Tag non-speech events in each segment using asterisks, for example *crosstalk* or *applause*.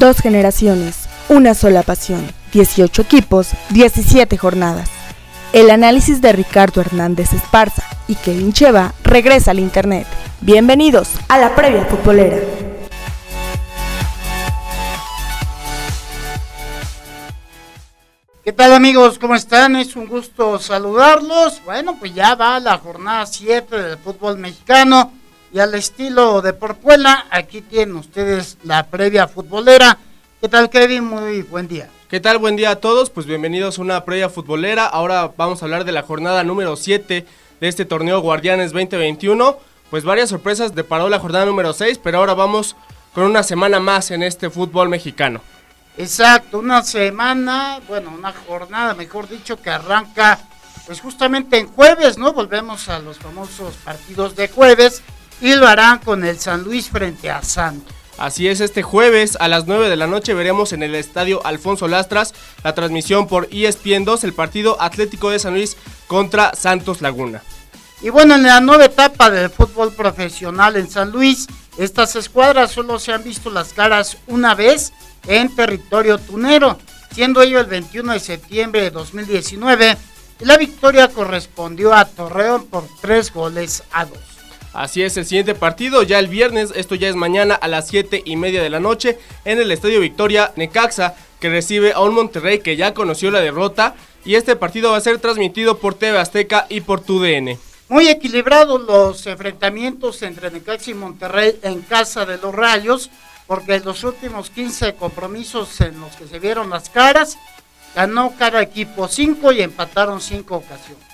Dos generaciones, una sola pasión, 18 equipos, 17 jornadas. El análisis de Ricardo Hernández Esparza y Kevin Cheva regresa al Internet. Bienvenidos a la previa futbolera. ¿Qué tal amigos? ¿Cómo están? Es un gusto saludarlos. Bueno, pues ya va la jornada 7 del fútbol mexicano y al estilo de Porpuela, aquí tienen ustedes la previa futbolera. ¿Qué tal Kevin? Muy buen día. ¿Qué tal? Buen día a todos. Pues bienvenidos a una previa futbolera. Ahora vamos a hablar de la jornada número 7 de este torneo Guardianes 2021. Pues varias sorpresas deparó la jornada número 6, pero ahora vamos con una semana más en este fútbol mexicano. Exacto, una semana, bueno, una jornada, mejor dicho, que arranca pues justamente en jueves, ¿no? Volvemos a los famosos partidos de jueves y lo harán con el San Luis frente a Santos. Así es, este jueves a las 9 de la noche veremos en el estadio Alfonso Lastras la transmisión por ESPN 2 el partido Atlético de San Luis contra Santos Laguna. Y bueno, en la nueva etapa del fútbol profesional en San Luis, estas escuadras solo se han visto las caras una vez en territorio tunero, siendo ello el 21 de septiembre de 2019, y la victoria correspondió a Torreón por tres goles a dos. Así es, el siguiente partido ya el viernes, esto ya es mañana a las 7 y media de la noche en el Estadio Victoria Necaxa, que recibe a un Monterrey que ya conoció la derrota y este partido va a ser transmitido por TV Azteca y por TUDN. Muy equilibrados los enfrentamientos entre Necaxa y Monterrey en casa de los Rayos, porque en los últimos 15 compromisos en los que se vieron las caras, ganó cada equipo 5 y empataron 5 ocasiones.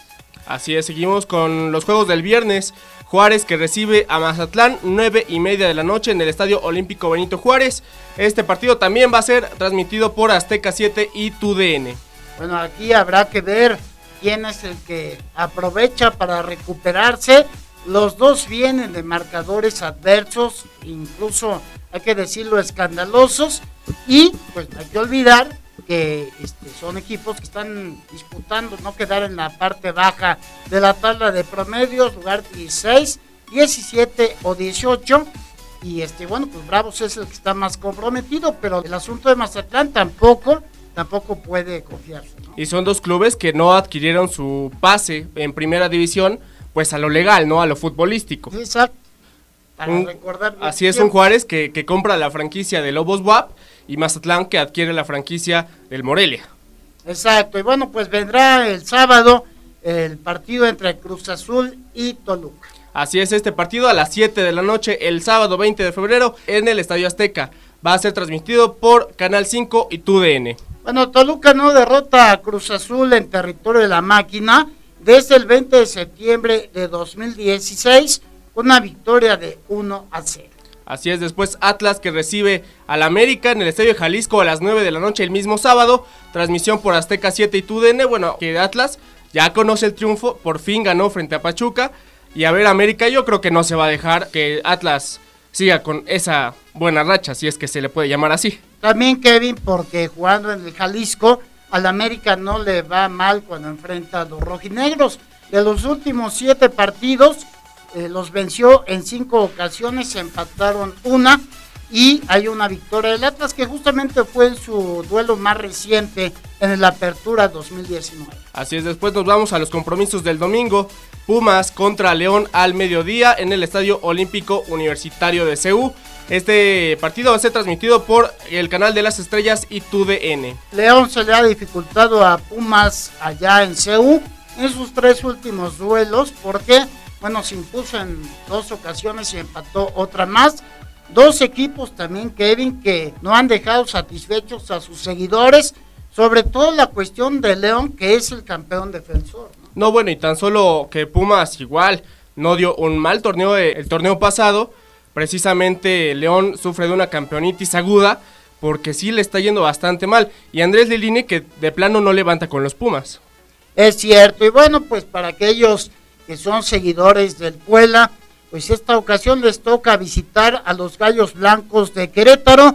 Así es, seguimos con los juegos del viernes. Juárez que recibe a Mazatlán 9 y media de la noche en el Estadio Olímpico Benito Juárez. Este partido también va a ser transmitido por Azteca 7 y TUDN. Bueno, aquí habrá que ver quién es el que aprovecha para recuperarse. Los dos vienen de marcadores adversos, incluso hay que decirlo escandalosos. Y pues hay que olvidar que este, son equipos que están disputando no quedar en la parte baja de la tabla de promedios, lugar 16, 17 o 18. Y este, bueno, pues Bravos es el que está más comprometido, pero el asunto de Mazatlán tampoco, tampoco puede confiarse. Y son dos clubes que no adquirieron su pase en primera división, pues a lo legal, no a lo futbolístico. Exacto. Para recordar así es un Juárez que, que compra la franquicia de Lobos WAP y Mazatlán que adquiere la franquicia del Morelia. Exacto, y bueno, pues vendrá el sábado el partido entre Cruz Azul y Toluca. Así es, este partido a las 7 de la noche el sábado 20 de febrero en el Estadio Azteca. Va a ser transmitido por Canal 5 y TUDN. Bueno, Toluca no derrota a Cruz Azul en territorio de la máquina desde el 20 de septiembre de 2016 con una victoria de 1 a 0. Así es, después Atlas que recibe al América en el Estadio de Jalisco a las 9 de la noche el mismo sábado. Transmisión por Azteca 7 y TUDN. Bueno, que Atlas ya conoce el triunfo, por fin ganó frente a Pachuca. Y a ver, América yo creo que no se va a dejar que Atlas siga con esa buena racha, si es que se le puede llamar así. También Kevin, porque jugando en el Jalisco, al América no le va mal cuando enfrenta a los rojinegros. De los últimos siete partidos, eh, los venció en cinco ocasiones, se empataron una y hay una victoria del Atlas que justamente fue en su duelo más reciente en la Apertura 2019. Así es, después nos vamos a los compromisos del domingo. Pumas contra León al mediodía en el Estadio Olímpico Universitario de CEU. Este partido va a ser transmitido por el canal de las estrellas y TUDN. León se le ha dificultado a Pumas allá en CEU en sus tres últimos duelos porque bueno, se impuso en dos ocasiones y empató otra más. Dos equipos también, Kevin, que no han dejado satisfechos a sus seguidores, sobre todo la cuestión de León, que es el campeón defensor. No, bueno, y tan solo que Pumas igual no dio un mal torneo el torneo pasado, precisamente León sufre de una campeonitis aguda, porque sí le está yendo bastante mal. Y Andrés Liline que de plano no levanta con los Pumas. Es cierto, y bueno, pues para aquellos que son seguidores del Puebla, pues esta ocasión les toca visitar a los Gallos Blancos de Querétaro.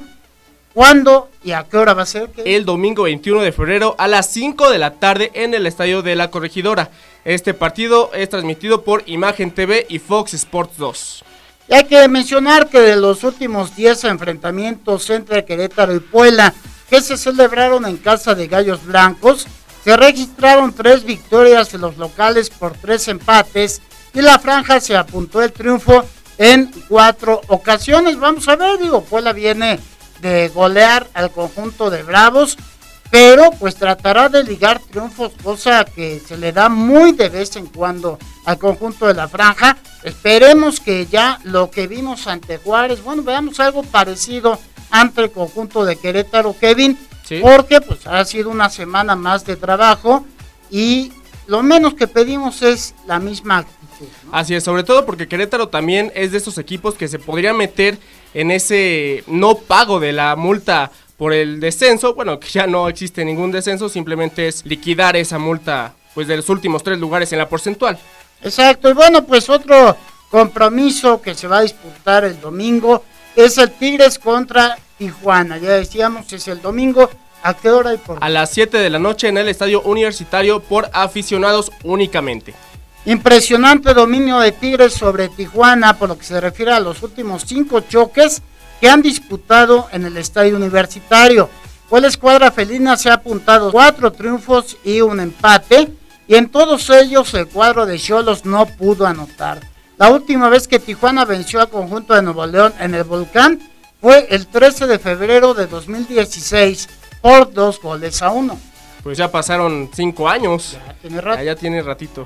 ¿Cuándo y a qué hora va a ser? El domingo 21 de febrero a las 5 de la tarde en el Estadio de la Corregidora. Este partido es transmitido por Imagen TV y Fox Sports 2. Y hay que mencionar que de los últimos 10 enfrentamientos entre Querétaro y Puebla que se celebraron en casa de Gallos Blancos, se registraron tres victorias en los locales por tres empates y la franja se apuntó el triunfo en cuatro ocasiones. Vamos a ver, digo, Puebla viene de golear al conjunto de Bravos, pero pues tratará de ligar triunfos, cosa que se le da muy de vez en cuando al conjunto de la franja. Esperemos que ya lo que vimos ante Juárez, bueno, veamos algo parecido ante el conjunto de Querétaro, Kevin, porque pues ha sido una semana más de trabajo y lo menos que pedimos es la misma actitud. Así es, sobre todo porque Querétaro también es de esos equipos que se podría meter en ese no pago de la multa por el descenso, bueno, que ya no existe ningún descenso, simplemente es liquidar esa multa pues de los últimos tres lugares en la porcentual. Exacto, y bueno, pues otro compromiso que se va a disputar el domingo es el Tigres contra Tijuana. Ya decíamos, es el domingo. ¿A qué hora y por A las 7 de la noche en el estadio universitario por aficionados únicamente. Impresionante dominio de Tigres sobre Tijuana por lo que se refiere a los últimos cinco choques que han disputado en el estadio universitario. Pues la escuadra felina se ha apuntado cuatro triunfos y un empate, y en todos ellos el cuadro de Cholos no pudo anotar. La última vez que Tijuana venció al conjunto de Nuevo León en el Volcán fue el 13 de febrero de 2016 por dos goles a uno. Pues ya pasaron cinco años. Ya tiene rato. Ya, tiene ratito.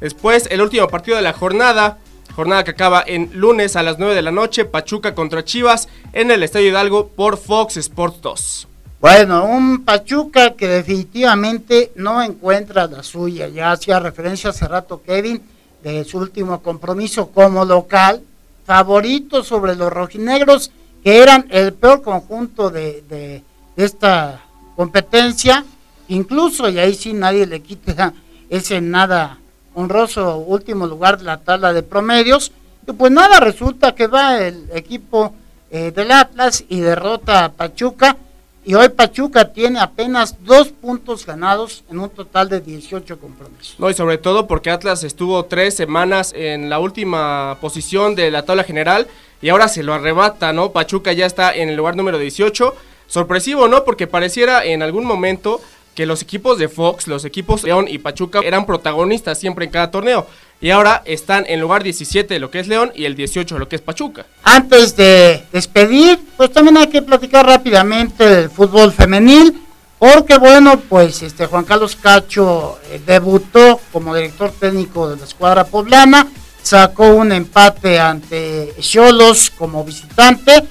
Después, el último partido de la jornada. Jornada que acaba en lunes a las 9 de la noche. Pachuca contra Chivas en el Estadio Hidalgo por Fox Sports 2. Bueno, un Pachuca que definitivamente no encuentra la suya. Ya hacía referencia hace rato Kevin de su último compromiso como local. Favorito sobre los rojinegros que eran el peor conjunto de, esta competencia, incluso, y ahí sí nadie le quita *laughs* ese nada honroso último lugar de la tabla de promedios, y pues nada, resulta que va el equipo eh, del Atlas y derrota a Pachuca, y hoy Pachuca tiene apenas dos puntos ganados en un total de 18 compromisos. No, y sobre todo porque Atlas estuvo tres semanas en la última posición de la tabla general y ahora se lo arrebata, ¿no? Pachuca ya está en el lugar número 18. Sorpresivo, ¿no? Porque pareciera en algún momento que los equipos de Fox, los equipos León y Pachuca eran protagonistas siempre en cada torneo. Y ahora están en lugar 17 de lo que es León y el 18 de lo que es Pachuca. Antes de despedir, pues también hay que platicar rápidamente del fútbol femenil. Porque bueno, pues este Juan Carlos Cacho eh, debutó como director técnico de la escuadra poblana sacó un empate ante Cholos como visitante.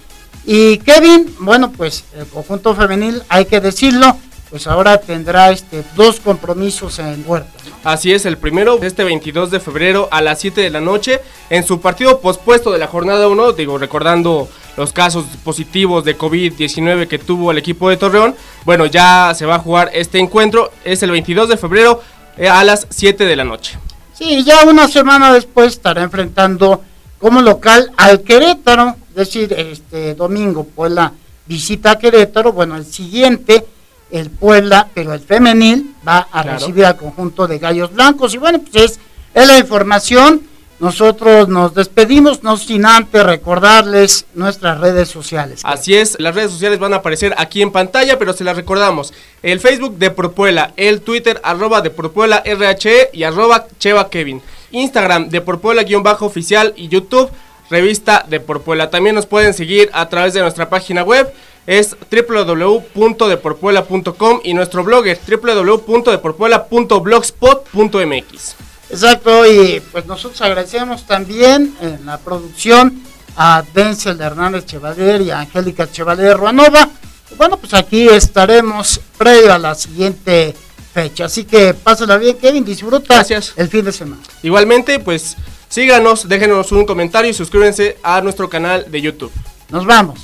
Y Kevin, bueno, pues el conjunto femenil, hay que decirlo, pues ahora tendrá este dos compromisos en Huerta. Así es, el primero este 22 de febrero a las 7 de la noche en su partido pospuesto de la jornada 1, digo, recordando los casos positivos de COVID-19 que tuvo el equipo de Torreón, bueno, ya se va a jugar este encuentro, es el 22 de febrero eh, a las 7 de la noche. Sí, ya una semana después estará enfrentando como local al Querétaro, es decir, este domingo Puebla visita a Querétaro, bueno, el siguiente, el Puebla, pero el femenil va a recibir al conjunto de Gallos Blancos. Y bueno, pues es la información nosotros nos despedimos, no sin antes recordarles nuestras redes sociales. Así es, las redes sociales van a aparecer aquí en pantalla, pero se las recordamos. El Facebook de Porpuela, el Twitter arroba de Porpuela RHE y arroba Cheva Kevin. Instagram de Porpuela guion bajo oficial y YouTube revista de Porpuela. También nos pueden seguir a través de nuestra página web es www.deporpuela.com y nuestro blog es www.deporpuela.blogspot.mx. Exacto, y pues nosotros agradecemos también en la producción a Denzel Hernández Chevalier y a Angélica Chevalier Ruanova. Bueno, pues aquí estaremos previo a la siguiente fecha. Así que pásenla bien, Kevin, disfruta Gracias. el fin de semana. Igualmente, pues síganos, déjenos un comentario y suscríbanse a nuestro canal de YouTube. Nos vamos.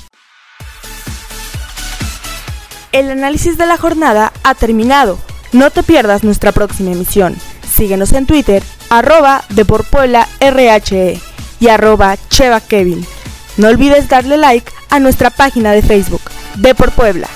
El análisis de la jornada ha terminado. No te pierdas nuestra próxima emisión. Síguenos en Twitter, arroba RHE y arroba Cheva Kevin. No olvides darle like a nuestra página de Facebook, De Puebla.